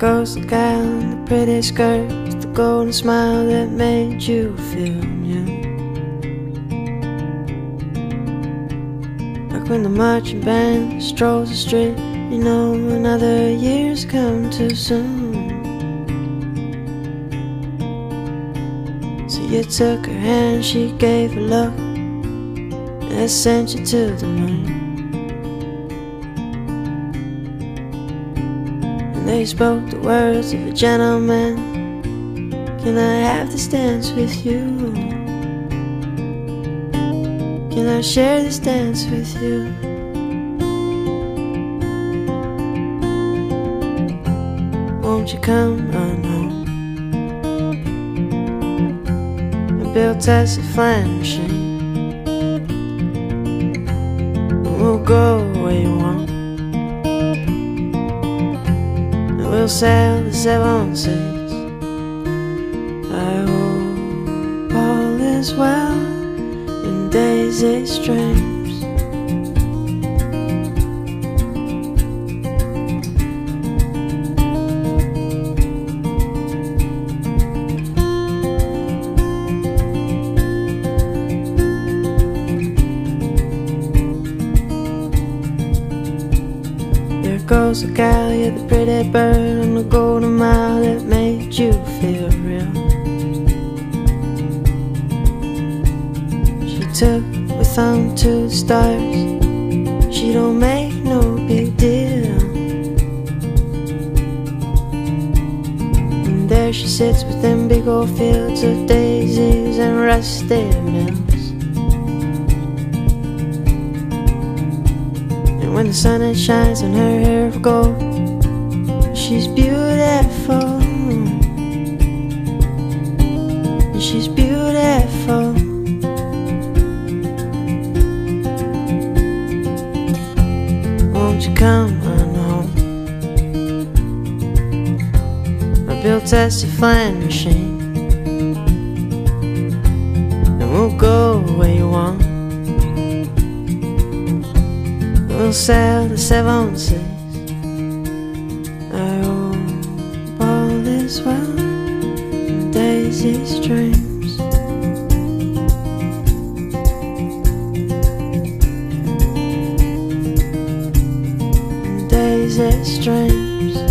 gal in the pretty skirt the golden smile that made you feel new. Like when the marching band strolls the street, you know another year's come too soon. So you took her hand, she gave a look, it sent you to the moon. They spoke the words of a gentleman. Can I have this dance with you? Can I share this dance with you? Won't you come on home? I built us a flying machine. Sail the seven seas. I hope all is well in daisy streams. The gal, you're the pretty bird on the golden mile that made you feel real. She took with thumb to the stars. She don't make no big deal. And there she sits with them big old fields of daisies and rusted mills. And when the sun shines on her hair of gold, she's beautiful. She's beautiful. Won't you come on home? I built us a flying machine, and we'll go where you want. Sail the seven seas. I hope all is well in daisy streams. In daisy streams.